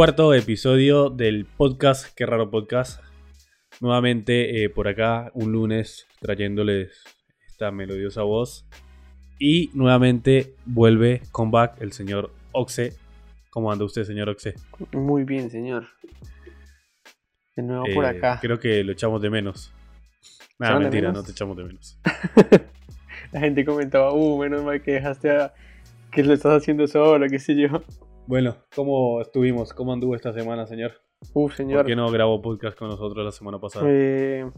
cuarto episodio del podcast, qué raro podcast. Nuevamente eh, por acá, un lunes, trayéndoles esta melodiosa voz. Y nuevamente vuelve comeback el señor Oxe. ¿Cómo anda usted, señor Oxe? Muy bien, señor. De nuevo por Eh, acá. Creo que lo echamos de menos. Nada, ¿Echaron de mentira, menos? no te echamos de menos. La gente comentaba, uh, menos mal que dejaste a... que lo estás haciendo solo, qué sé yo. Bueno, ¿cómo estuvimos? ¿Cómo anduvo esta semana, señor? ¿Por señor. qué no grabó podcast con nosotros la semana pasada? Eh,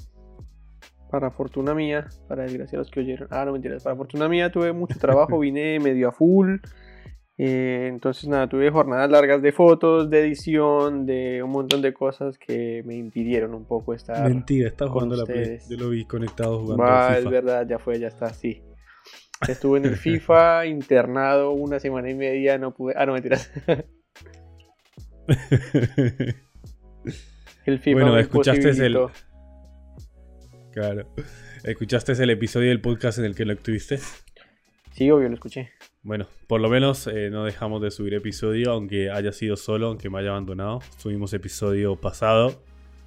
para fortuna mía, para desgracia de los que oyeron. Ah, no mentiras. Para fortuna mía tuve mucho trabajo, vine medio a full. Eh, entonces, nada, tuve jornadas largas de fotos, de edición, de un montón de cosas que me impidieron un poco estar. Mentira, está jugando la Play. ustedes. Yo lo vi conectado jugando al es verdad, ya fue, ya está, sí. Estuve en el FIFA internado una semana y media, no pude. Ah, no, mentiras. El FIFA Bueno, me escuchaste el- claro. ¿Escuchaste el episodio del podcast en el que lo estuviste? Sí, obvio, lo escuché. Bueno, por lo menos eh, no dejamos de subir episodio, aunque haya sido solo, aunque me haya abandonado. Subimos episodio pasado.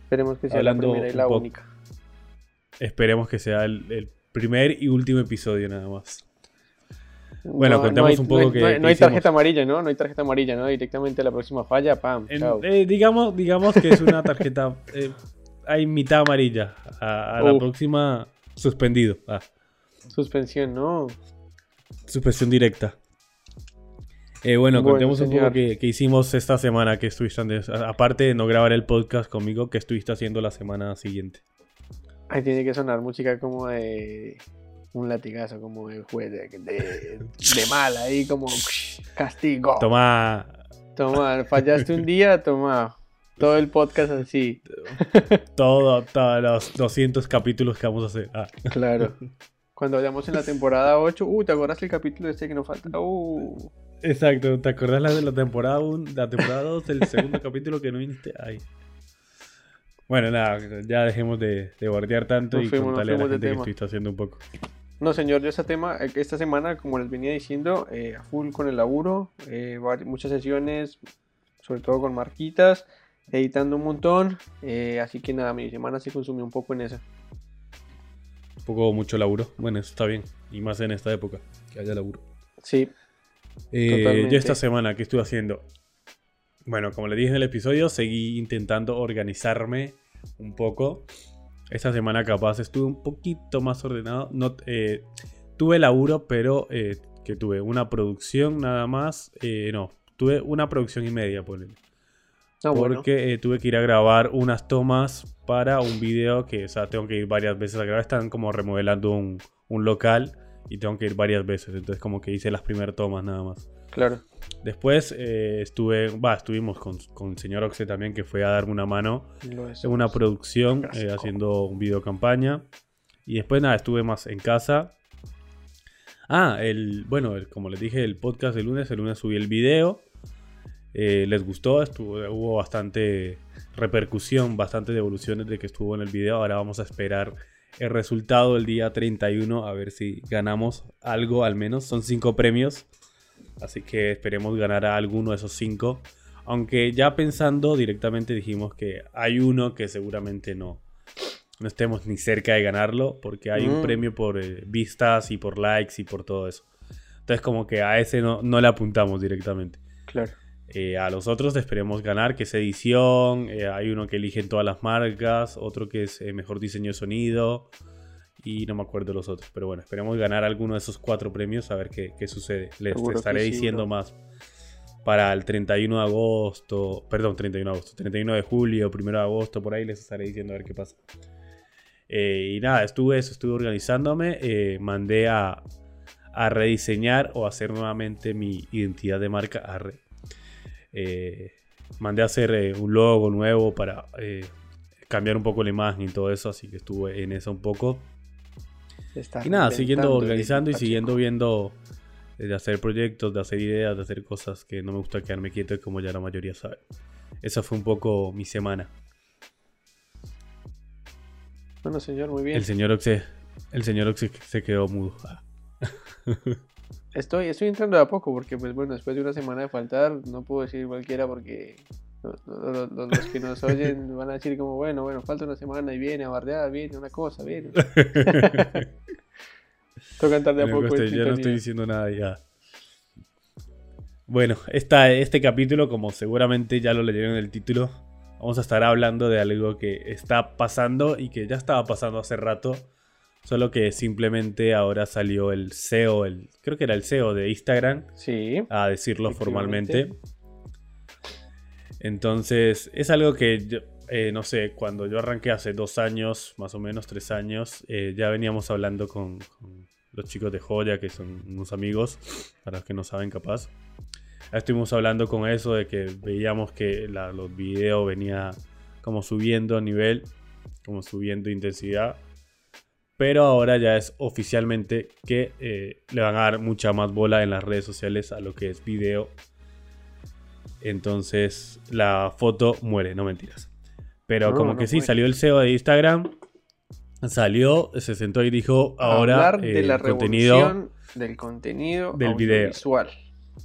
Esperemos que sea Hablando la primera y la única. Esperemos que sea el, el primer y último episodio nada más. Bueno, No- contemos no hay- un poco no hay- que- No hay, que no hay hicimos. tarjeta amarilla, ¿no? No hay tarjeta amarilla, ¿no? Directamente la próxima falla, pam, En- chao. eh, digamos, digamos que es una tarjeta. eh, hay mitad amarilla. A, a la próxima, suspendido. Ah, Suspensión, ¿no? suspensión directa. Eh, bueno, Bueno, contemos un poco que, que hicimos esta semana que estuviste antes. Aparte de no grabar el podcast conmigo, que estuviste haciendo la semana siguiente. Ahí tiene que sonar música como de un latigazo, como de juez de, de, de mal, ahí como castigo. Toma. Toma, fallaste un día, toma. Todo el podcast así. todo, todos los 200 capítulos que vamos a hacer. Ah, Claro. Cuando vayamos en la temporada 8, uh, ¿te acuerdas el capítulo este que nos falta? Uh, exacto, ¿te acordás la de la temporada 1, la temporada 2, el segundo capítulo que no viniste? Ay. Bueno, nada, ya dejemos de, de bardear tanto Nos y fuimos, contarle a la gente que estuviste haciendo un poco. No, señor, yo este tema, eh, esta semana, como les venía diciendo, eh, a full con el laburo, eh, muchas sesiones, sobre todo con marquitas, editando un montón, eh, así que nada, mi semana se consumió un poco en eso. Un poco mucho laburo. Bueno, eso está bien. Y más en esta época, que haya laburo. Sí, yo esta semana, ¿qué estuve haciendo? Bueno, como le dije en el episodio, seguí intentando organizarme un poco. Esta semana capaz estuve un poquito más ordenado. No, eh, tuve laburo, pero eh, que tuve una producción nada más. eh, no, tuve una producción y media, ponele. Ah, bueno. porque eh, tuve que ir a grabar unas tomas para un video que, o sea, tengo que ir varias veces a grabar. Están como remodelando un, un local y tengo que ir varias veces. Entonces, como que hice las primeras tomas nada más. Claro. Después eh, estuve, va, estuvimos con, con el señor Oxe también, que fue a darme una mano en una producción, eh, haciendo un video campaña. Y después, nada, estuve más en casa. Ah, el, bueno, el- como les dije, el podcast del lunes, el lunes subí el video. Eh, les gustó, estuvo, hubo bastante repercusión, bastante devoluciones de que estuvo en el video. Ahora vamos a esperar el resultado el día 31, a ver si ganamos algo al menos. Son cinco premios, así que esperemos ganar a alguno de esos cinco. Aunque ya pensando directamente dijimos que hay uno que seguramente no, no estemos ni cerca de ganarlo, porque hay un Mm. premio por eh, vistas y por likes y por todo eso. Entonces como que a ese no, no le apuntamos directamente. Claro. Eh, a los otros esperemos ganar, que es edición, eh, hay uno que eligen todas las marcas, otro que es eh, mejor diseño de sonido y no me acuerdo los otros, pero bueno, esperemos ganar alguno de esos cuatro premios a ver qué, qué sucede. Les estaré sí, diciendo bro. más para el 31 de agosto, perdón, 31 de agosto, 31 de julio, 1 de agosto, por ahí les estaré diciendo a ver qué pasa. Eh, y nada, estuve eso, estuve organizándome, eh, mandé a, a rediseñar o hacer nuevamente mi identidad de marca arre. Eh, mandé a hacer un logo nuevo para cambiar un poco la imagen y todo eso, así que estuve en eso un poco. Y nada, siguiendo organizando y siguiendo viendo eh, de hacer proyectos, de hacer ideas, de hacer cosas que no me gusta quedarme quieto, como ya la mayoría sabe. Esa fue un poco mi semana. Bueno, señor, muy bien. El señor Oxe, el señor Oxe se quedó mudo. Estoy, estoy entrando de a poco porque, pues bueno, después de una semana de faltar, no puedo decir cualquiera porque Los, los- los que nos oyen van a decir como, bueno, bueno, falta una semana y viene a bardear, viene una cosa, viene. Toca entrar de a poco cuesta, ya no estoy diciendo nada ya. Bueno, esta, este capítulo, como seguramente ya lo leyeron en el título, vamos a estar hablando de algo que está pasando y que ya estaba pasando hace rato. Solo que simplemente ahora salió el CEO, el, creo que era el CEO de Instagram, Sí, a decirlo formalmente. Entonces, es algo que, yo, eh, no sé, cuando yo arranqué hace dos años, más o menos tres años, eh, ya veníamos hablando con, con los chicos de Joya, que son unos amigos, para los que no saben capaz. Estuvimos hablando con eso de que veíamos que la- los videos venía como subiendo a nivel, como subiendo intensidad. Pero ahora ya es oficialmente que eh, le van a dar mucha más bola en las redes sociales a lo que es video. Entonces la foto muere, no mentiras. Pero No, como no que sí, muere. salió el CEO de Instagram. Salió, se sentó y dijo, ahora hablar de eh, la contenido... del contenido del video. visual.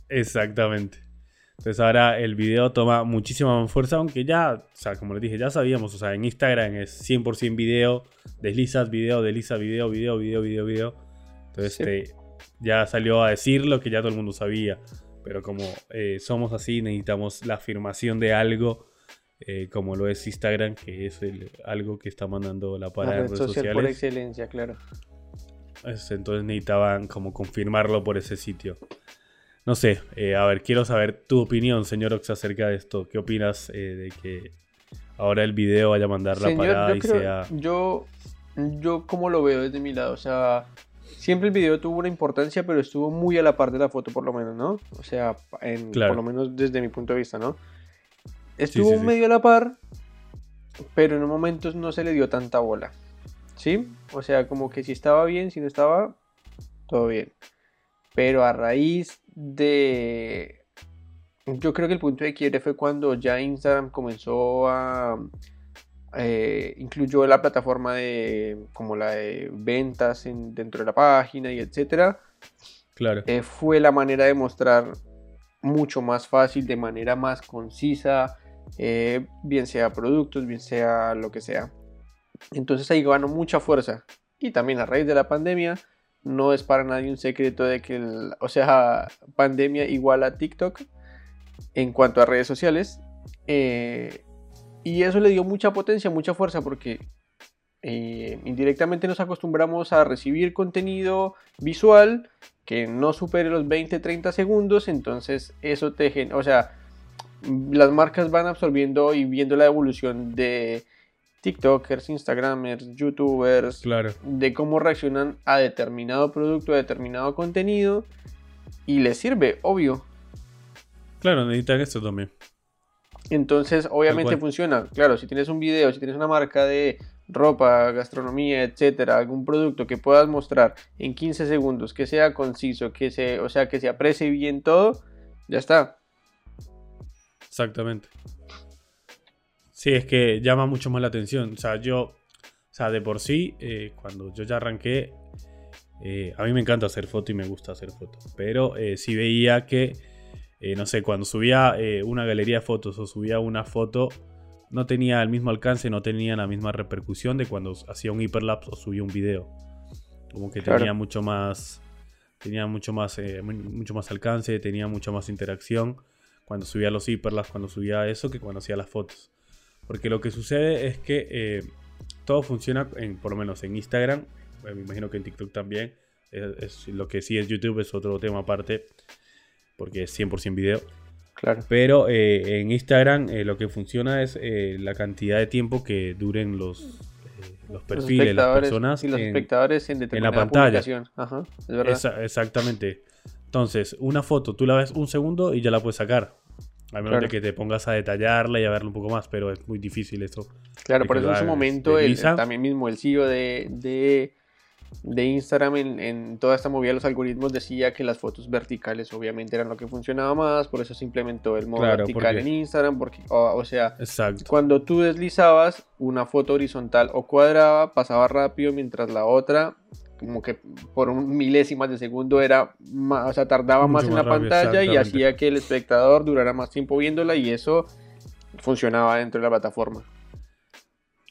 Exactamente. Entonces ahora el video toma muchísima más fuerza, aunque ya, o sea, como les dije, ya sabíamos, o sea, en Instagram es 100% video, deslizas video, deslizas video, video, video, video, video. Entonces Sí. este, ya salió a decir lo que ya todo el mundo sabía. Pero como eh, somos así, necesitamos la afirmación de algo, eh, como lo es Instagram, que es el- algo que está mandando la La para en red redes social por sociales. excelencia, claro. Es- Entonces necesitaban como confirmarlo por ese sitio. No sé, eh, a ver, quiero saber tu opinión, señor Ox, acerca de esto. ¿Qué opinas de que ahora el video vaya a mandar la Señor, parada yo y creo, sea... yo, yo como lo veo desde mi lado, o sea, siempre el video tuvo una importancia, pero estuvo muy a la par de la foto, por lo menos, ¿no? O sea, en- Claro. por lo menos desde mi punto de vista, ¿no? Estuvo sí, sí. medio a la par, pero en un momento no se le dio tanta bola, ¿sí? O sea, como que si estaba bien, si no estaba, todo bien. Pero a raíz de... Yo creo que el punto de quiebre fue cuando ya Instagram comenzó a... eh, incluyó la plataforma de como la de ventas en- dentro de la página y etcétera. Claro, Eh, fue la manera de mostrar mucho más fácil, de manera más concisa, eh, bien sea productos, bien sea lo que sea. Entonces ahí ganó mucha fuerza. Y también a raíz de la pandemia, no es para nadie un secreto de que, el- o sea, pandemia igual a TikTok en cuanto a redes sociales. Eh, y eso le dio mucha potencia, mucha fuerza, porque eh, indirectamente nos acostumbramos a recibir contenido visual que no supere los 20-30 segundos, entonces eso te genera, o sea, las marcas van absorbiendo y viendo la evolución de TikTokers, Instagramers, YouTubers, claro. de cómo reaccionan a determinado producto, a determinado contenido, y les sirve, obvio. Claro, necesitan esto también. Entonces, obviamente funciona. Claro, si tienes un video, si tienes una marca de ropa, gastronomía, etcétera, algún producto que puedas mostrar en 15 segundos, que sea conciso, que se, o sea, que se aprecie bien todo, ya está. Exactamente. Sí, es que llama mucho más la atención. O sea, yo, o sea, de por sí, eh, cuando yo ya arranqué, eh, a mí me encanta hacer foto y me gusta hacer fotos. Pero eh, sí veía que, eh, no sé, cuando subía eh, una galería de fotos o subía una foto, no tenía el mismo alcance, no tenía la misma repercusión de cuando hacía un hiperlapse o subía un video. Como que Claro. tenía mucho más, tenía mucho más, eh, mu- mucho más alcance, tenía mucha más interacción cuando subía los hiperlapse, cuando subía eso, que cuando hacía las fotos. Porque lo que sucede es que todo funciona, en, por lo menos en Instagram, me imagino que en TikTok también, es, es- lo que sí es YouTube es otro tema aparte, porque es 100% video. Claro. Pero eh, en Instagram eh, lo que funciona es eh, la cantidad de tiempo que duren los, los Los perfiles, las personas y los en- espectadores en determinada pantalla. publicación. Ajá, es verdad. Esa- exactamente. Entonces, una foto tú la ves un segundo y ya la puedes sacar. A menos Claro. de que te pongas a detallarla y a verla un poco más, pero es muy difícil eso. Claro, por eso en su momento el, también mismo el CEO de, de, de Instagram en, en toda esta movida de los algoritmos decía que las fotos verticales obviamente eran lo que funcionaba más, por eso se implementó el modo Claro, vertical porque- en Instagram, porque, o, o sea, Exacto. cuando tú deslizabas una foto horizontal o cuadrada, pasaba rápido, mientras la otra, como que por un milésimas de segundo era más, o sea, tardaba más en la rápido, pantalla y hacía que el espectador durara más tiempo viéndola y eso funcionaba dentro de la plataforma.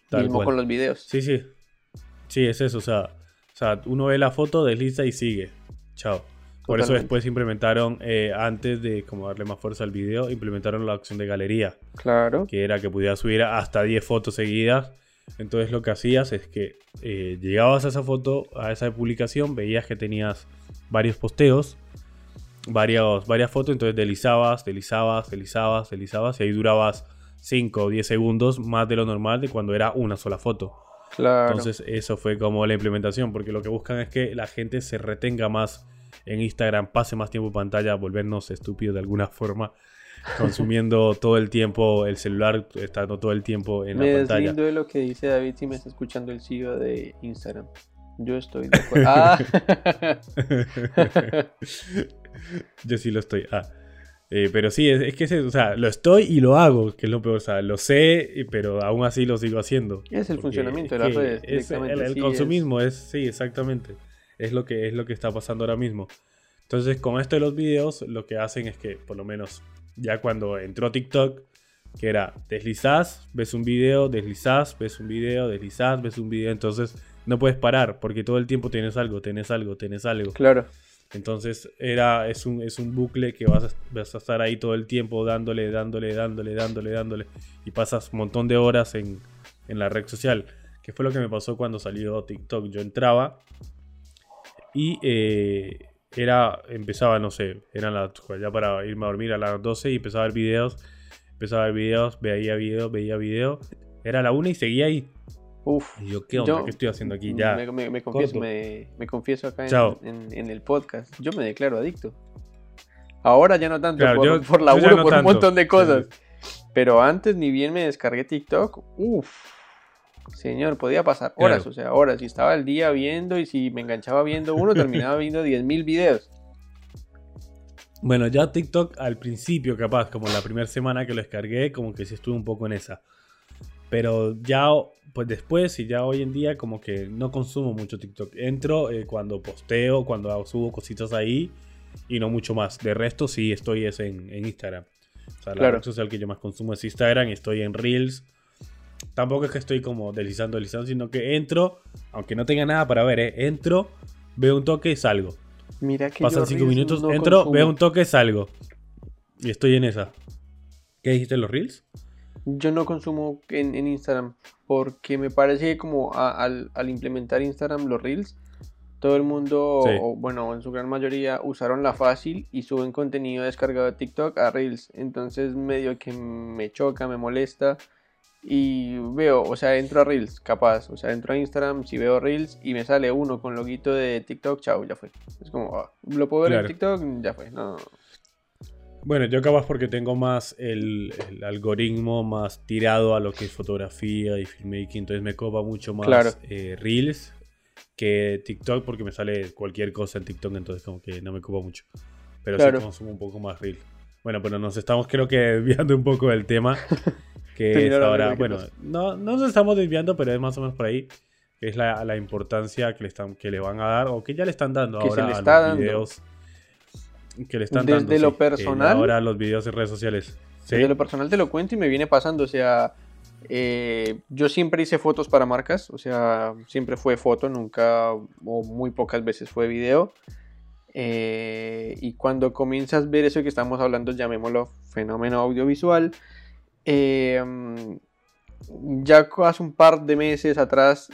Tal Mismo cual. con los videos. Sí, sí. Sí, es eso. O sea, sea, uno ve la foto, desliza y sigue. Chao. Por eso después implementaron, eh, antes de como darle más fuerza al video, implementaron la opción de galería. Claro. que era que pudieras subir hasta 10 fotos seguidas. Entonces lo que hacías es que eh, llegabas a esa foto, a esa publicación, veías que tenías varios posteos, varios, varias fotos, entonces deslizabas, deslizabas, deslizabas, deslizabas y ahí durabas 5 o 10 segundos más de lo normal de cuando era una sola foto. Claro. Entonces eso fue como la implementación, porque lo que buscan es que la gente se retenga más en Instagram, pase más tiempo en pantalla, volvernos estúpidos de alguna forma, consumiendo todo el tiempo el celular, estando todo el tiempo en me la pantalla. deslindo de lo que dice David si me está escuchando el CEO de Instagram. Yo estoy de acuerdo. Ah. Yo sí lo estoy. Ah. Eh, pero sí, es, es que eso, o sea, lo estoy y lo hago, que es lo peor. O sea, lo sé, y- pero aún así lo sigo haciendo. Es el funcionamiento de las redes. es el, el sí, consumismo es... sí, exactamente. Es lo que es lo que está pasando ahora mismo. Entonces, con esto de los videos, lo que hacen es que, por lo menos, ya cuando entró TikTok, que era deslizás, ves un video, deslizás, ves un video, deslizás, ves un video. Entonces, no puedes parar, porque todo el tiempo tienes algo, tienes algo, tienes algo. Claro. Entonces era, es, un, es un bucle que vas a, vas a estar ahí todo el tiempo dándole, dándole, dándole, dándole, dándole. Y pasas un montón de horas en, en la red social. Que fue lo que me pasó cuando salió TikTok. Yo entraba y eh, era, empezaba, no sé, eran las, ya para irme a dormir a las 12 y empezaba a ver videos. Empezaba a ver videos, veía videos, veía videos. Era la una y seguía ahí. Uf. Y yo, ¿qué onda? Yo- ¿Qué estoy haciendo aquí? Ya. Me, me- me confieso, me, confieso acá en, Chao. en- en el podcast. Yo me declaro adicto. Ahora ya no tanto Claro, por, yo- por laburo, no por un montón de cosas. Sí, Pero antes ni bien me descargué TikTok. Uf. Señor, podía pasar Claro. horas, o sea, horas. Y estaba el día viendo y si me enganchaba viendo uno, terminaba viendo 10.000 videos. Bueno, ya TikTok al principio, capaz, como la primera semana que lo descargué, como que sí estuve un poco en esa. Pero ya, pues después y ya hoy en día, como que no consumo mucho TikTok. Entro eh, cuando posteo, cuando subo cositas ahí y no mucho más. De resto, sí estoy es en, en Instagram. O sea, la Claro. red social que yo más consumo es Instagram y estoy en Reels. Tampoco es que estoy como deslizando, deslizando, sino que entro, aunque no tenga nada para ver, eh, entro, veo un toque y salgo. Mira que Pasan yo 5 Reels minutos, no entro, consumo. veo un toque, salgo. Y estoy en esa. ¿Qué dijiste los reels? Yo no consumo en, en Instagram porque me parece que como a- al, al implementar Instagram los Reels, todo el mundo, Sí. o bueno, en su gran mayoría, usaron la fácil y suben contenido descargado de TikTok a Reels. Entonces medio que me choca, me molesta y veo, o sea, entro a Reels, capaz, o sea, entro a Instagram, si veo Reels y me sale uno con loguito de TikTok, chao, ya fue. Es como, ah, lo puedo ver Claro. en TikTok, ya fue, no. Bueno, yo capaz porque tengo más el, el algoritmo más tirado a lo que es fotografía y filmmaking, entonces me copa mucho más Claro. eh, reels que TikTok porque me sale cualquier cosa en TikTok, entonces como que no me copa mucho. Pero Claro. sí consumo un poco más reel. Bueno, pero nos estamos creo que desviando un poco del tema. Que es Terminaron ahora, bueno, no, no nos estamos desviando, pero es más o menos por ahí. Es la, la importancia que le, están, que le van a dar, o que ya le están dando Que se ahora le a está los dando. videos. Que le están Desde dando. lo sí, eh, personal. ahora los videos en redes sociales. ¿Sí? Desde lo personal te lo cuento y me viene pasando, o sea, eh, yo siempre hice fotos para marcas, o sea, siempre fue foto, nunca o muy pocas veces fue video. Eh, y cuando comienzas a ver eso que estamos hablando, llamémoslo fenómeno audiovisual, eh, ya hace un par de meses atrás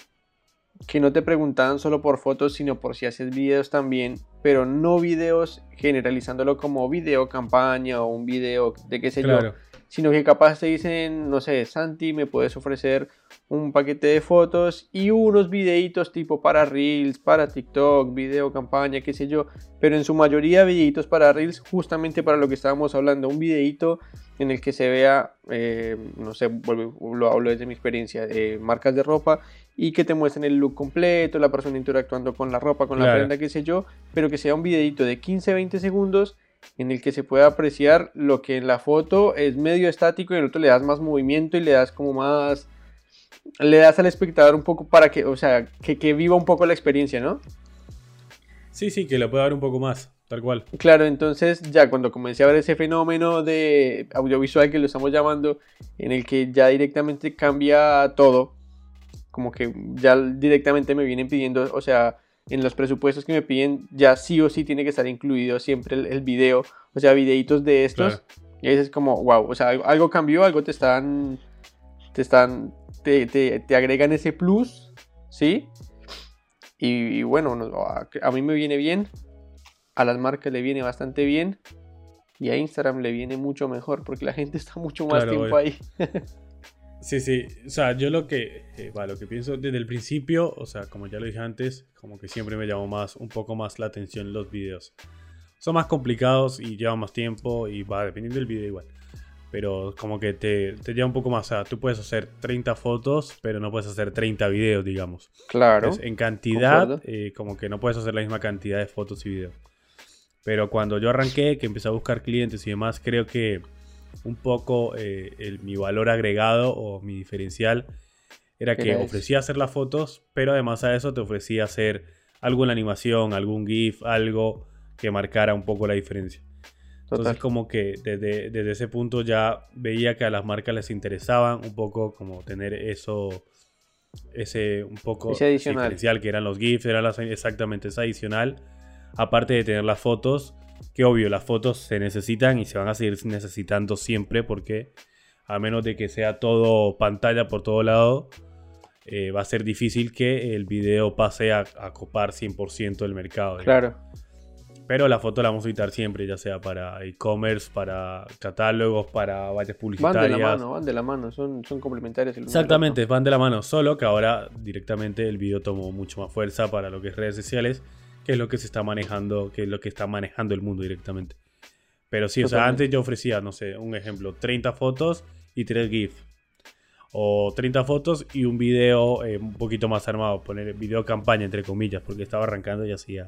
que no te preguntaban solo por fotos, sino por si haces videos también, pero no videos generalizándolo como video campaña o un video de qué sé yo, sino que capaz te dicen, no sé, Santi, me puedes ofrecer un paquete de fotos y unos videitos tipo para Reels, para TikTok, video campaña, qué sé yo, pero en su mayoría videitos para Reels, justamente para lo que estábamos hablando, un videito en el que se vea, eh, no sé, lo hablo desde mi experiencia, eh, marcas de ropa y que te muestren el look completo, la persona interactuando con la ropa, con la Claro. prenda, qué sé yo, pero que sea un videito de 15-20 segundos en el que se pueda apreciar lo que en la foto es medio estático y en el otro le das más movimiento y le das como más le das al espectador un poco para que, o sea, que, que viva un poco la experiencia, ¿no? Sí, sí, que le puede dar un poco más. Tal cual. Claro, entonces ya cuando comencé a ver ese fenómeno de audiovisual que lo estamos llamando, en el que ya directamente cambia todo, como que ya directamente me vienen pidiendo, o sea, en los presupuestos que me piden, ya sí o sí tiene que estar incluido siempre el, video, o sea, videitos de estos. Y ahí es como, wow, o sea, algo cambió, algo te están, te están, te, te, agregan ese plus, ¿sí? Y, bueno, a, mí me viene bien, a las marcas le viene bastante bien y a Instagram le viene mucho mejor porque la gente está mucho más tiempo ahí. Sí, sí, o sea, yo lo que, eh, lo que pienso desde el principio, o sea, como ya lo dije antes, como que siempre me llamó más, un poco más la atención los videos. Son más complicados y llevan más tiempo y va dependiendo del video igual. Pero como que te, te lleva un poco más, o sea, tú puedes hacer 30 fotos, pero no puedes hacer 30 videos, digamos. Claro. en cantidad, eh, como que no puedes hacer la misma cantidad de fotos y videos. Pero cuando yo arranqué, que empecé a buscar clientes y demás, creo que un poco eh, mi valor agregado o mi diferencial era que ofrecía hacer las fotos, pero además a eso te ofrecía hacer algo en la animación, algún GIF, algo que marcara un poco la diferencia. Entonces como que desde, ese punto ya veía que a las marcas les interesaban un poco como tener eso, ese un poco diferencial que eran los GIFs, era exactamente esa adicional, aparte de tener las fotos que obvio, las fotos se necesitan y se van a seguir necesitando siempre porque a menos de que sea todo pantalla por todo lado, eh, va a ser difícil que el video pase a, copar 100% del mercado. Claro. Pero la foto la vamos a editar siempre, ya sea para e-commerce, para catálogos, para vallas publicitarias. Van de la mano, van de la mano, son, son complementarias. Exactamente, van de la mano, solo que ahora directamente el video tomó mucho más fuerza para lo que es redes sociales que es lo que se está manejando, que es lo que está manejando el mundo directamente. Pero sí, o sea, antes yo ofrecía, no sé, un ejemplo, 30 fotos y 3 GIF. O 30 fotos y un video eh, un poquito más armado, poner video campaña entre comillas, porque estaba arrancando y hacía,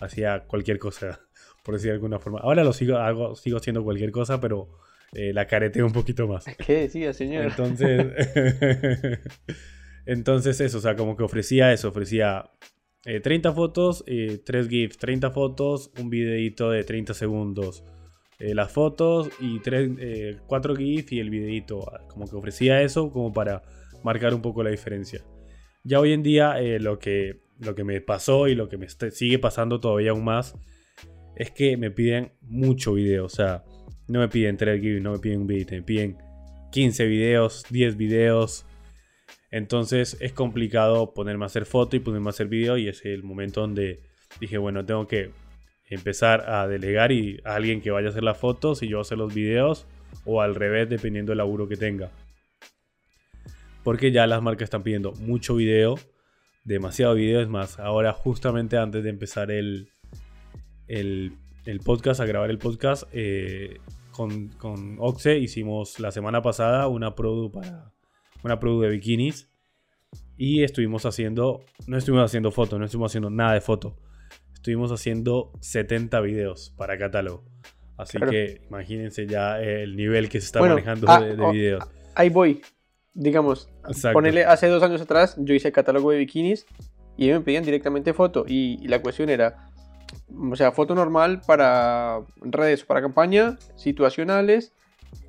hacía cualquier cosa, por decir de alguna forma. Ahora lo sigo, hago, sigo haciendo cualquier cosa, pero eh, la careteo un poquito más. ¿Qué decía, señor? Entonces, entonces eso, o sea, como que ofrecía eso, ofrecía 30 eh, fotos, eh, 3 GIFs, 30 fotos, un videito de 30 segundos. Eh, las fotos y 3, 4 GIFs y el videito. Ah, como que ofrecía eso como para marcar un poco la diferencia. Ya hoy en día lo, que, lo que me pasó y lo que me sigue pasando todavía aún más es que me piden mucho video. O sea, no me piden 3 GIFs, no me piden un video, me piden 15 videos, 10 videos. Entonces es complicado ponerme a hacer foto y ponerme a hacer video y es el momento donde dije, bueno, tengo que empezar a delegar y a alguien que vaya a hacer las fotos y yo hacer los videos o al revés dependiendo del laburo que tenga. Porque ya las marcas están pidiendo mucho video, demasiado video, es más, ahora justamente antes de empezar el, el, podcast, a grabar el podcast, eh, con, con Oxe hicimos la semana pasada una produ para una producto de bikinis. Y estuvimos haciendo, no estuvimos haciendo fotos, no estuvimos haciendo nada de foto. Estuvimos haciendo 70 videos para catálogo. Así que imagínense ya el nivel que se está manejando ah, de, oh, videos. Ahí voy. Digamos, ponele hace dos años atrás, yo hice catálogo de bikinis y me pedían directamente foto. Y, la cuestión era, o sea, foto normal para redes, para campaña, situacionales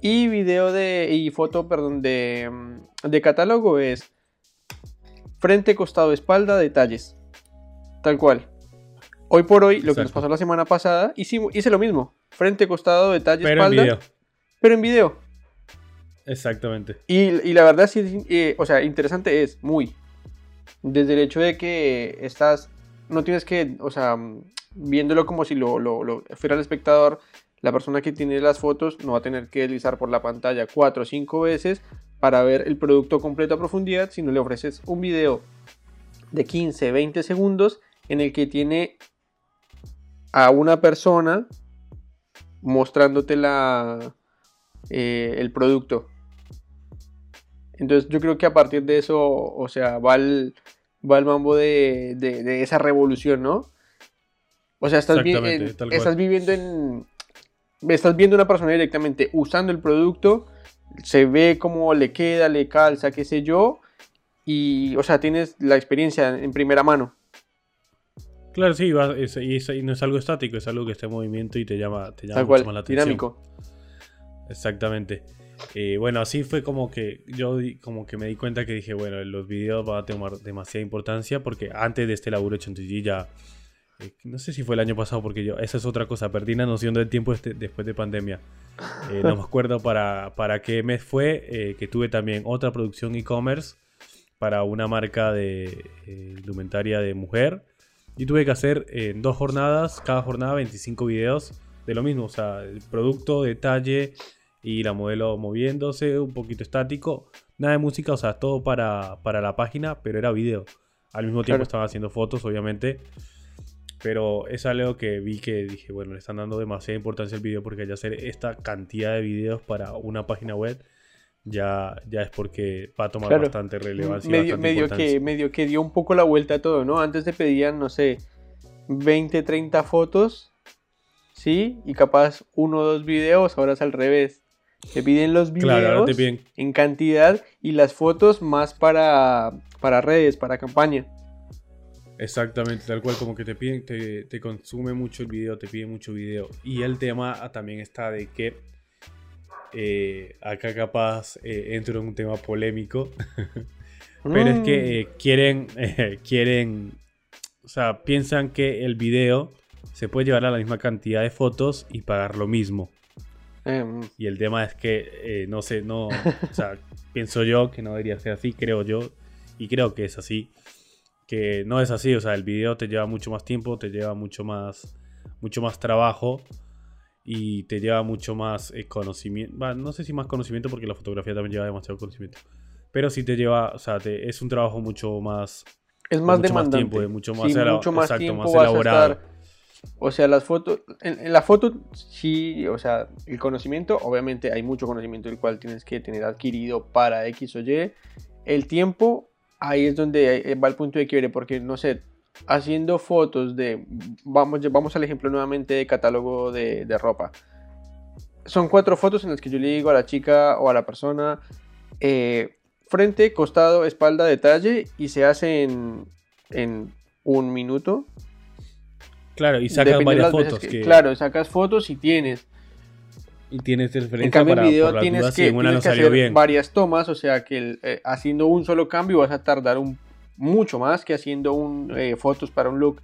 y video de. y foto, perdón, de, mm, de catálogo es frente, costado, espalda, detalles. Tal cual. Hoy por hoy, lo que nos pasó la semana pasada, hice, hice lo mismo. Frente, costado, detalles, pero espalda. En video. Pero en video. Exactamente. Y, la verdad, sí, eh, o sea, interesante es muy. Desde el hecho de que estás. No tienes que, o sea, viéndolo como si lo, lo, lo fuera el espectador la persona que tiene las fotos no va a tener que deslizar por la pantalla 4 o 5 veces para ver el producto completo a profundidad, sino le ofreces un video de 15, 20 segundos en el que tiene a una persona mostrándote la, eh, el producto. Entonces yo creo que a partir de eso, o sea, va el, va el mambo de, esa revolución, ¿no? O sea, estás, estás viviendo en, estás viendo una persona directamente usando el producto, se ve cómo le queda, le calza, qué sé yo, y, o sea, tienes la experiencia en primera mano. Claro, sí, va- es- y, es- no es algo estático, es algo que está en movimiento y te llama, te llama Tal mucho cual, más la atención. dinámico. Exactamente. Eh, bueno, así fue como que yo como que me di cuenta que dije, bueno, los videos van a tomar demasiada importancia porque antes de este laburo hecho en TG ya, no sé si fue el año pasado porque yo, esa es otra cosa, perdí la noción del tiempo este- después de pandemia. Eh, no me acuerdo para, para qué mes fue, eh, que tuve también otra producción e-commerce para una marca de eh, indumentaria de mujer y tuve que hacer eh, en dos jornadas, cada jornada 25 videos de lo mismo, o sea, el producto, detalle y la modelo moviéndose, un poquito estático, nada de música, o sea, todo para, para la página, pero era video. Al mismo tiempo Claro. estaban haciendo fotos, obviamente. Pero es algo que vi que dije, bueno, le están dando demasiada importancia al video porque ya hacer esta cantidad de videos para una página web ya, ya es porque va a tomar Claro. bastante relevancia. medio, bastante medio, importancia. que, medio que dio un poco la vuelta a todo, ¿no? Antes te pedían, no sé, 20, 30 fotos, ¿sí? Y capaz uno o dos videos, ahora es al revés. Te piden los videos Claro, ahora te piden en cantidad y las fotos más para, para redes, para campaña. Exactamente, tal cual, como que te piden, te, te consume mucho el video, te piden mucho video. Y el tema ah, también está de que eh, acá capaz eh, entro en un tema polémico, pero es Mm, que eh, quieren, eh, quieren, o sea, piensan que el video se puede llevar a la misma cantidad de fotos y pagar lo mismo. em, Y el tema es que, no sé, no, o sea, pienso yo que no debería ser así, creo yo, y creo que es así, que no es así, o sea, el video te lleva mucho más tiempo, te lleva mucho más, mucho más trabajo y te lleva mucho más eh, conocimiento, Va, no sé si más conocimiento porque la fotografía también lleva demasiado conocimiento, pero sí te lleva, o sea, te- es un trabajo mucho más, es más mucho más demandante. tiempo, de mucho más Sí, mucho más exacto, tiempo más elaborado. estar- O sea, las fotos, en, en la foto sí, o sea, el conocimiento, obviamente hay mucho conocimiento el cual tienes que tener adquirido para X o Y. El tiempo, ahí es donde eh, va el punto de quiebre, porque no sé, haciendo fotos de, vamos, vamos al ejemplo nuevamente de catálogo de, de ropa. Son cuatro fotos en las que yo le digo a la chica o a la persona, eh, frente, costado, espalda, detalle, y se hace en, en un minuto. Claro, y sacas varias fotos que- que, Claro, sacas fotos y tienes. Y tienes En referencia cambio, en para video por las tienes que, en tienes no que hacer bien. varias tomas, o sea que el, eh, haciendo un solo cambio vas a tardar un, mucho más que haciendo un, eh, fotos para un look.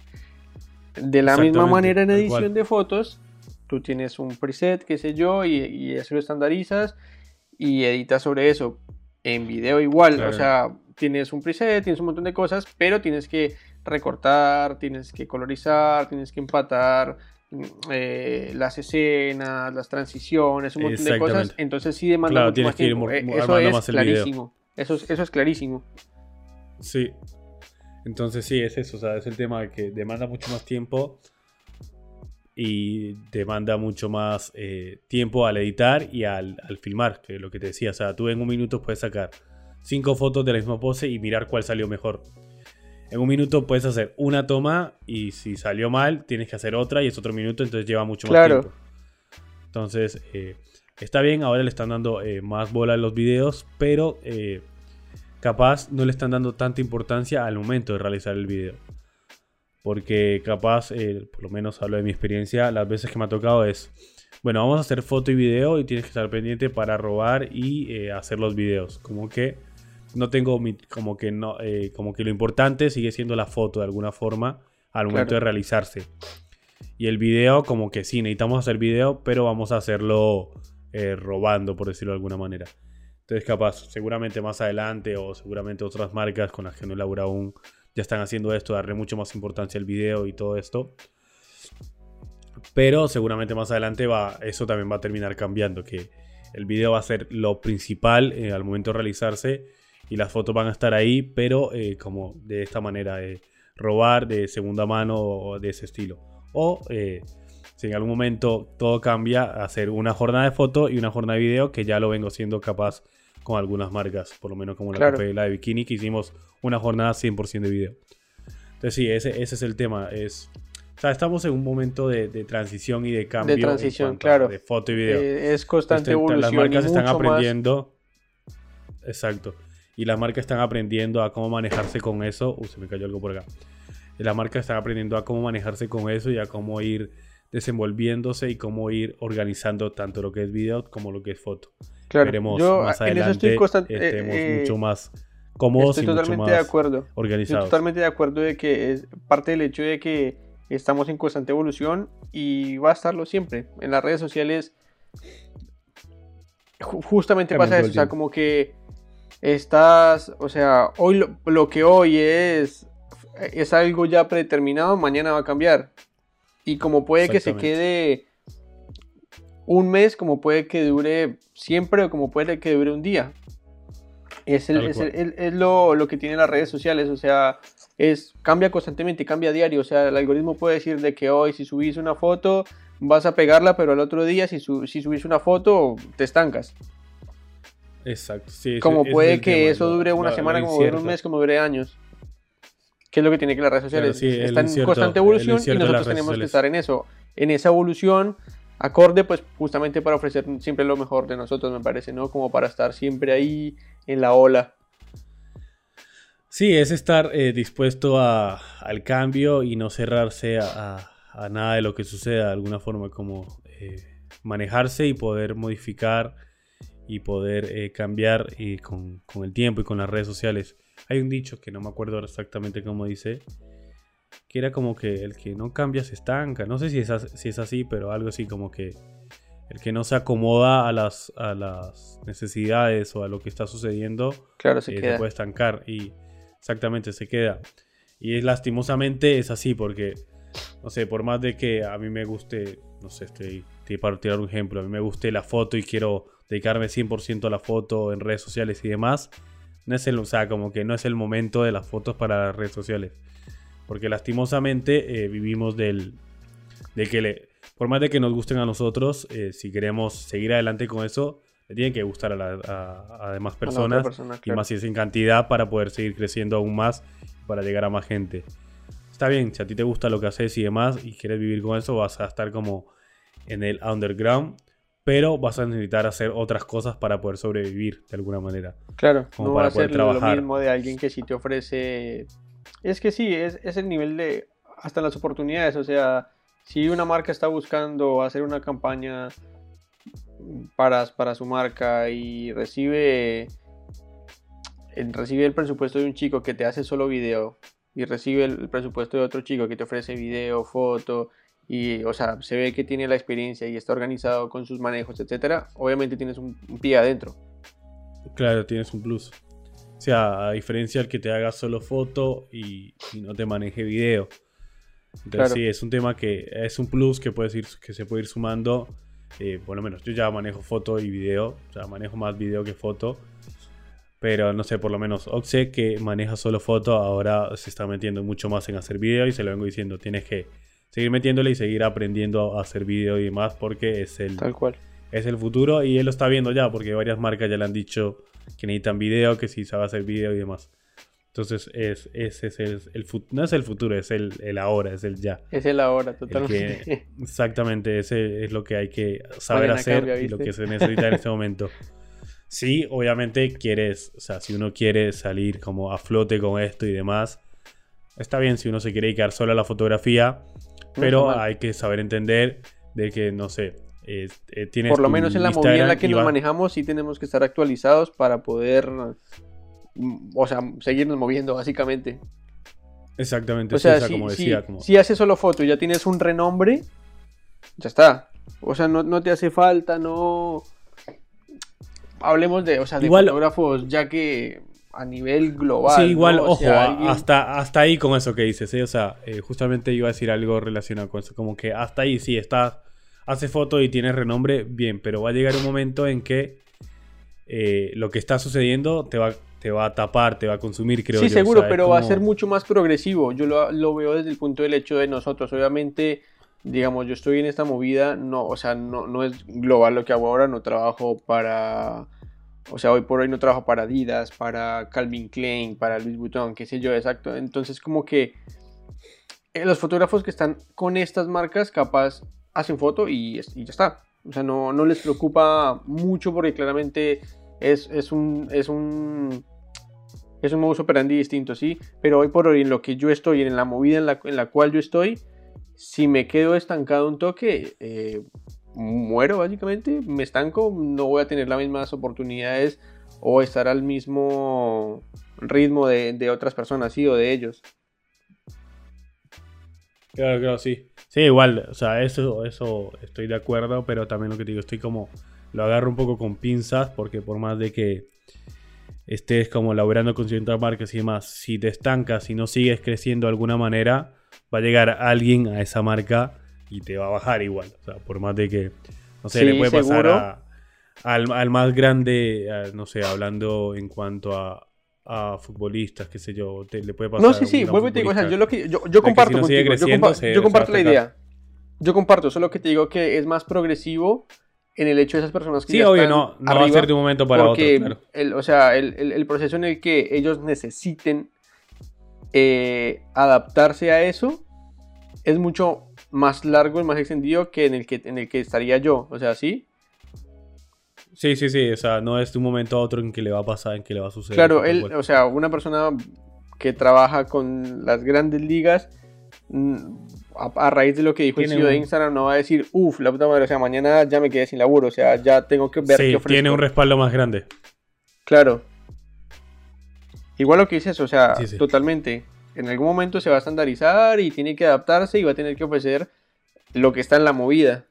De la misma manera en edición cual. de fotos, tú tienes un preset, qué sé yo, y, y eso lo estandarizas y editas sobre eso. En video igual, Claro. o sea, tienes un preset, tienes un montón de cosas, pero tienes que recortar, tienes que colorizar, tienes que empatar eh, las escenas, las transiciones, un montón de cosas. Entonces sí demanda Claro, mucho más que ir tiempo. mo- Eh, Eso es más clarísimo. Eso es, eso es clarísimo. Sí. Entonces sí, es eso, o sea, es el tema de que demanda mucho más tiempo y demanda mucho más eh, tiempo al editar y al, al filmar, que es lo que te decía, o sea, tú en un minuto puedes sacar cinco fotos de la misma pose y mirar cuál salió mejor. En un minuto puedes hacer una toma y si salió mal tienes que hacer otra y es otro minuto, entonces lleva mucho más tiempo. Entonces, eh, está bien, ahora le están dando eh, más bola a los videos, pero eh, capaz no le están dando tanta importancia al momento de realizar el video. Porque capaz, por lo menos hablo de mi experiencia, las veces que me ha tocado es, bueno, vamos a hacer foto y video y tienes que estar pendiente para robar y hacer los videos. Como que no tengo mi, como que no, eh, como que lo importante sigue siendo la foto de alguna forma al momento Claro. de realizarse. Y el video, como que sí, necesitamos hacer video, pero vamos a hacerlo eh, robando, por decirlo de alguna manera. Entonces, capaz, seguramente más adelante o seguramente otras marcas con las que no elaboro aún ya están haciendo esto, darle mucho más importancia al video y todo esto. Pero seguramente más adelante va, eso también va a terminar cambiando, que el video va a ser lo principal eh, al momento de realizarse y las fotos van a estar ahí, pero eh, como de esta manera, de robar de segunda mano o de ese estilo. O eh, si en algún momento todo cambia, hacer una jornada de foto y una jornada de video, que ya lo vengo siendo capaz con algunas marcas, por lo menos como la, Claro. De la de Bikini, que hicimos una jornada 100% de video. Entonces sí, ese, ese es el tema. Es, o sea, estamos en un momento de, de transición y de cambio. en transición, claro. De foto y video. Eh, es constante Este, evolución. Las marcas y están mucho más- aprendiendo. Exacto. Y las marcas están aprendiendo a cómo manejarse con eso. Uy, se me cayó algo por acá. la marca están aprendiendo a cómo manejarse con eso y a cómo ir desenvolviéndose y cómo ir organizando tanto lo que es video como lo que es foto. Claro, Veremos yo más en eso adelante estoy constan- estemos eh, eh, mucho más cómodos Estoy y mucho totalmente más de acuerdo. Estoy totalmente de acuerdo de que es parte del hecho de que estamos en constante evolución y va a estarlo siempre. En las redes sociales ju- justamente pasa eso, o sea, como que estás, o sea, hoy lo, lo que hoy es es algo ya predeterminado, mañana va a cambiar. Y como puede que se quede un mes, como puede que dure siempre o como puede que dure un día. Es, el- Tal es, cual. el- el- es lo, lo que tienen las redes sociales, o sea, es cambia constantemente, cambia a diario, o sea, el algoritmo puede decir de que hoy si subís una foto vas a pegarla, pero al otro día si, su- si subís una foto te estancas. Exacto. sí, Como ese puede que tema, eso dure una semana, como dure un mes, como dure años. ¿Qué es lo que tiene que las redes Claro, sociales? sí, Están en incierto- constante evolución y nosotros tenemos que estar en eso, en esa evolución acorde, pues justamente para ofrecer siempre lo mejor de nosotros, me parece, ¿no? Como para estar siempre ahí en la ola. Sí, es estar eh, dispuesto a- al cambio y no cerrarse a, a- a nada de lo que suceda de alguna forma, como eh, manejarse y poder modificar y poder eh, cambiar y con, con el tiempo y con las redes sociales. Hay un dicho que no me acuerdo exactamente cómo dice, que era como que el que no cambia se estanca. No sé si es, si es así, pero algo así como que el que no se acomoda a las, a las necesidades o a lo que está sucediendo Claro, se eh, se queda. puede estancar y exactamente se queda. Y es lastimosamente es así porque, no sé, por más de que a mí me guste, no sé, estoy para tirar un ejemplo, a mí me guste la foto y quiero dedicarme 100% a la foto en redes sociales y demás, no es el, o sea, como que no es el momento de las fotos para las redes sociales. Porque lastimosamente eh, vivimos del, de que le, por más de que nos gusten a nosotros, eh, si queremos seguir adelante con eso, le tiene que gustar a, la- a- a demás A personas persona, y más si es en cantidad para poder seguir creciendo aún más para llegar a más gente. Está bien, si a ti te gusta lo que haces y demás y quieres vivir con eso, vas a estar como en el underground, pero vas a necesitar hacer otras cosas para poder sobrevivir de alguna manera. Claro, como no para va a poder ser lo trabajar. mismo de alguien que sí te ofrece. Es que sí, es, es el nivel de. Hasta las oportunidades. O sea, si una marca está buscando hacer una campaña para, para su marca y recibe. el- Recibe el presupuesto de un chico que te hace solo video y recibe el presupuesto de otro chico que te ofrece video, foto y, o sea, se ve que tiene la experiencia y está organizado con sus manejos, etcétera, obviamente tienes un, un pie adentro. Claro, tienes un plus. O sea, a diferencia del que te haga solo foto y, y no te maneje video. Entonces Claro. sí, es un tema que es un plus que, puedes ir, que se puede ir sumando. Eh, por lo menos yo ya manejo foto y video. O sea, manejo más video que foto. Pero no sé, por lo menos Oxe que maneja solo foto ahora se está metiendo mucho más en hacer video y se lo vengo diciendo. Tienes que seguir metiéndole y seguir aprendiendo a hacer video y demás porque es el, Tal cual. es el futuro y él lo está viendo ya porque varias marcas ya le han dicho que necesitan video, que si sabe hacer video y demás. Entonces es, ese es el, el no es el futuro, es el, el ahora, es el ya. Es el ahora, totalmente. que- exactamente, ese es lo que hay que saber hacer y lo que se necesita en este momento. Sí, obviamente quieres, o sea, si uno quiere salir como a flote con esto y demás, está bien si uno se quiere dedicar solo a la fotografía, pero hay que saber entender de que, no sé, eh, eh, tienes Por lo menos en la movida en la que nos va- manejamos, sí tenemos que estar actualizados para poder, mm, o sea, seguirnos moviendo, básicamente. Exactamente, O sí, sea, sea, si, como si- decía, como... si haces solo foto y ya tienes un renombre, ya está. O sea, no, no te hace falta, no... Hablemos de, o sea, de Igual- fotógrafos, ya que a nivel global. Sí, igual, ojo, sea, a- alguien- hasta, hasta ahí con eso que dices, ¿eh? O sea, eh, justamente iba a decir algo relacionado con eso, como que hasta ahí sí, estás, hace foto y tienes renombre, bien, pero va a llegar un momento en que eh, lo que está sucediendo te va, te va a tapar, te va a consumir, creo sí, yo. o seguro, sea, pero va a ser mucho más progresivo. Yo lo, lo veo desde el punto del hecho de nosotros. Obviamente, digamos, yo estoy en esta movida, no, o sea, no, no es global lo que hago ahora, no trabajo para, o sea, hoy por hoy no trabajo para Adidas, para Calvin Klein, para Louis Vuitton, qué sé yo, exacto. Entonces, como que eh, los fotógrafos que están con estas marcas, capaz, hacen foto y, y ya está. O sea, no, no les preocupa mucho porque claramente es, es un... Es un es un modus operandi distinto, sí, pero hoy por hoy en lo que yo estoy, en la movida en la, en la cual yo estoy, si me quedo estancado un toque, eh, muero básicamente, me estanco, no voy a tener las mismas oportunidades o estar al mismo ritmo de, de otras personas, sí, o de ellos. Claro, claro, sí. Sí, igual, o sea, eso, eso estoy de acuerdo, pero también lo que digo, estoy como, lo agarro un poco con pinzas, porque por más de que estés como laborando con ciertas marcas y demás, si te estancas y no sigues creciendo de alguna manera, va a llegar alguien a esa marca y te va a bajar igual. O sea, por más de que, no sé, le puede pasar al, más grande, no sé, hablando en cuanto a, a futbolistas, qué sé yo, le puede pasar. No, sí, sí, vuelvo y te digo, o sea, yo, lo que, yo, yo comparto contigo, yo, comparto la idea. Yo comparto, solo que te digo que es más progresivo en el hecho de esas personas que sí, obvio, no, no va a ser de un momento para otro. Claro. El, o sea, el, el, proceso en el que ellos necesiten eh, adaptarse a eso es mucho más largo y más extendido que en el que, en el que estaría yo. O sea, ¿sí? Sí, sí, sí. O sea, no es de un momento a otro en que le va a pasar, en que le va a suceder. Claro, él, o sea, una persona que trabaja con las grandes ligas mm, a, raíz de lo que dijo el CEO de Instagram, no va a decir, uff, la puta madre, o sea, mañana ya me quedé sin laburo, o sea, ya tengo que ver sí, tiene un respaldo más grande. Claro. Igual lo que dices, o sea, totalmente. En algún momento se va a estandarizar y tiene que adaptarse y va a tener que ofrecer lo que está en la movida.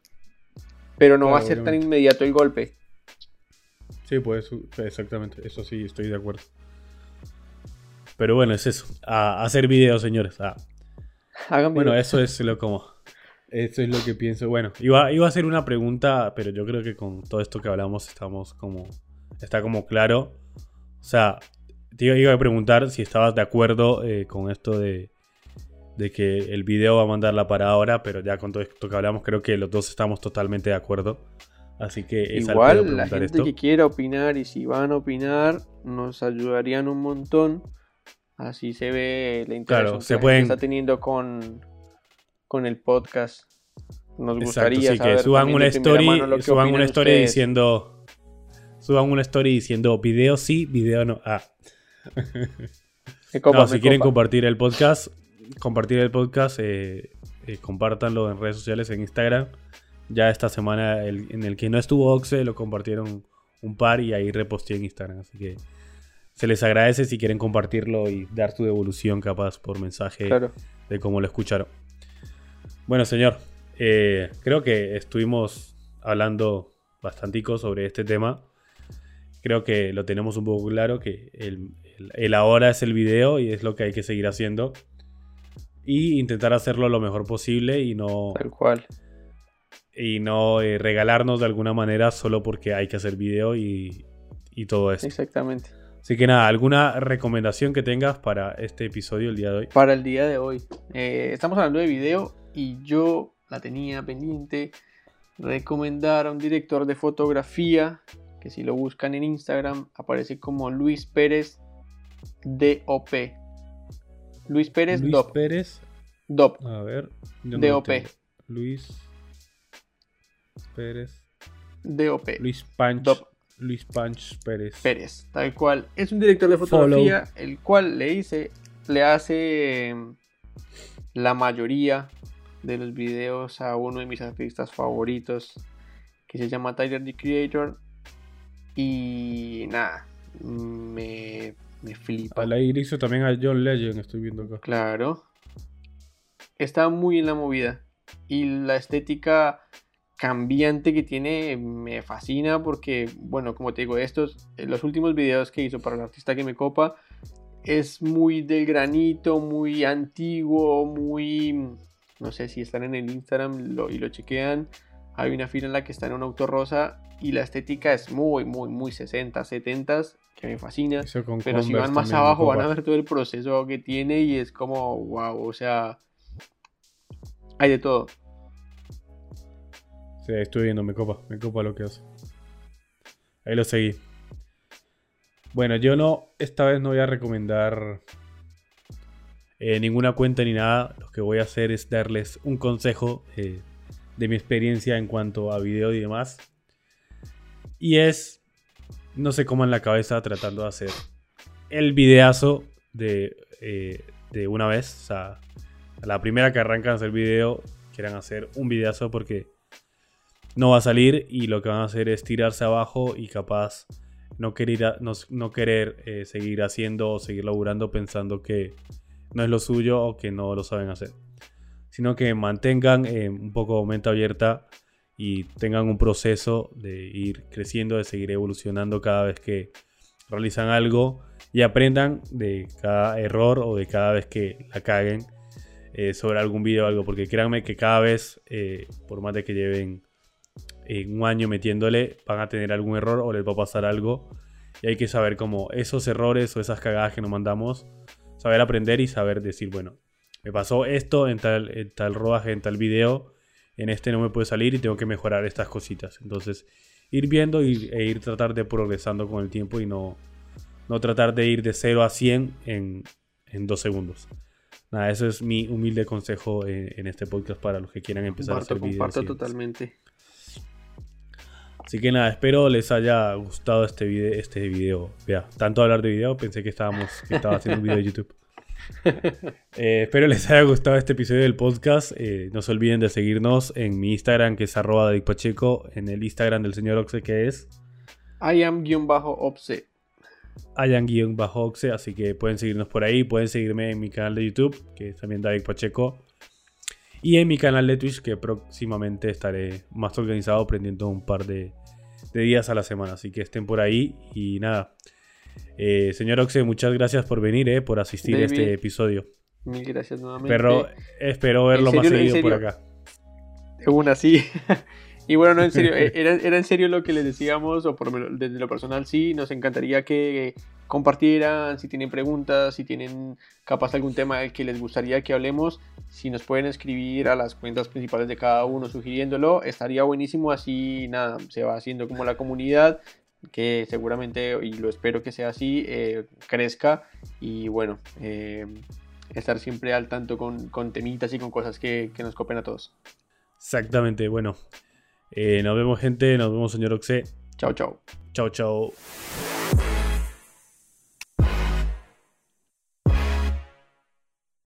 Pero no va a ser tan inmediato el golpe. Sí, pues exactamente, eso sí, estoy de acuerdo. Pero bueno, es eso. A, hacer videos, señores. A, bueno, eso es lo como. Eso es lo que pienso. Bueno, iba, iba a hacer una pregunta, pero yo creo que con todo esto que hablamos estamos como. Está como claro. O sea, te iba a preguntar si estabas de acuerdo eh, con esto de, de que el video va a mandarla para ahora, pero ya con todo esto que hablamos, creo que los dos estamos totalmente de acuerdo. Así que es igual la gente que quiera opinar y si van a opinar nos ayudarían un montón Así se ve la interacción que está teniendo con, con el podcast. Nos gustaría que suban una story, suban una story diciendo suban una story diciendo video sí, video no. Ah. no, si quieren compartir el podcast, compartir el podcast, eh, eh, compártanlo en redes sociales, en Instagram. Ya esta semana en el que no estuvo Oxe lo compartieron un par y ahí reposté en Instagram. Así que se les agradece si quieren compartirlo y dar su devolución capaz por mensaje de cómo lo escucharon. Bueno, señor, eh, creo que estuvimos hablando bastantico sobre este tema. Creo que lo tenemos un poco claro, que el, ahora es el video y es lo que hay que seguir haciendo. Y intentar hacerlo lo mejor posible y no... Tal cual. Y no eh, regalarnos de alguna manera solo porque hay que hacer video y, y todo eso. Exactamente. Así que nada, ¿alguna recomendación que tengas para este episodio el día de hoy? Para el día de hoy. Eh, estamos hablando de video y yo la tenía pendiente. Recomendar a un director de fotografía que si lo buscan en Instagram aparece como Luis Pérez DOP. Luis Pérez Luis Pérez DOP. A ver. DOP. Luis Pérez DOP. Luis Panch. DOP. Luis Panch Pérez. Pérez, tal cual. Es un director de fotografía, el cual le dice, le hace em, la mayoría de los videos a uno de mis artistas favoritos, que se llama Tyler the Creator. Y nada, me, me flipa. A hizo también a John Legend, estoy viendo acá. Claro. Está muy en la movida. Y la estética cambiante que tiene me fascina porque, bueno, como te digo, estos, eh, los últimos videos que hizo para el artista que me copa, es muy del granito, muy antiguo, muy, no sé si están en el Instagram y lo chequean, hay una fila en la que está en un auto rosa y la estética es muy, muy, muy 60, 70 que me fascina. Pero si van más abajo van a ver todo el proceso que tiene y es como, wow, o sea, hay de todo. Sí, estoy viendo, me copa, me copa lo que hace. Ahí lo seguí. Bueno, yo no, esta vez no voy a recomendar eh, ninguna cuenta ni nada. Lo que voy a hacer es darles un consejo eh, de mi experiencia en cuanto a video y demás. Y es, no se coman la cabeza tratando de hacer el videazo de, eh, de una vez. O sea, la primera que arrancan a hacer video, quieran hacer un videazo porque no va a salir y lo que van a hacer es tirarse abajo y capaz no querer, no, querer eh, seguir haciendo o seguir laburando pensando que no es lo suyo o que no lo saben hacer. Sino que mantengan eh, un poco mente abierta y tengan un proceso de ir creciendo, de seguir evolucionando cada vez que realizan algo y aprendan de cada error o de cada vez que la caguen eh, sobre algún video o algo. Porque créanme que cada vez, por más de que lleven en un año metiéndole, van a tener algún error o les va a pasar algo. Y hay que saber cómo esos errores o esas cagadas que nos mandamos, saber aprender y saber decir, bueno, me pasó esto en tal, en tal rodaje, en tal video, en este no me puede salir y tengo que mejorar estas cositas. Entonces, ir viendo y, e ir tratar de progresando con el tiempo y no, no tratar de ir de 0 a 100 en, en dos segundos. Nada, eso es mi humilde consejo en, este podcast para los que quieran empezar a hacer videos. Comparto totalmente. Así que nada, espero les haya gustado este video. Este video. Vea, tanto hablar de video, pensé que estábamos, que estaba haciendo un video de YouTube. Eh, espero les haya gustado este episodio del podcast. Eh, no se olviden de seguirnos en mi Instagram, que es arroba Pacheco, en el Instagram del señor Oxe, que es I am-opse. I am-oxe, así que pueden seguirnos por ahí. Pueden seguirme en mi canal de YouTube, que es también David Pacheco. Y en mi canal de Twitch, que próximamente estaré más organizado, aprendiendo un par de, de días a la semana. Así que estén por ahí y nada. Eh, señor Oxe, muchas gracias por venir, eh, por asistir a este episodio. Mil gracias nuevamente. Pero espero verlo más seguido por acá. Una sí. y bueno, no, en serio, eh, era, era, en serio lo que les decíamos, o por desde lo personal sí, nos encantaría que compartieran, si tienen preguntas, si tienen capaz algún tema del que les gustaría que hablemos, si nos pueden escribir a las cuentas principales de cada uno sugiriéndolo, estaría buenísimo, así nada, se va haciendo como la comunidad, que seguramente, y lo espero que sea así, eh, crezca y bueno, eh, estar siempre al tanto con, con, temitas y con cosas que, que nos copen a todos. Exactamente, bueno, eh, nos vemos gente, nos vemos señor Oxe. Chao, chao. Chao, chao.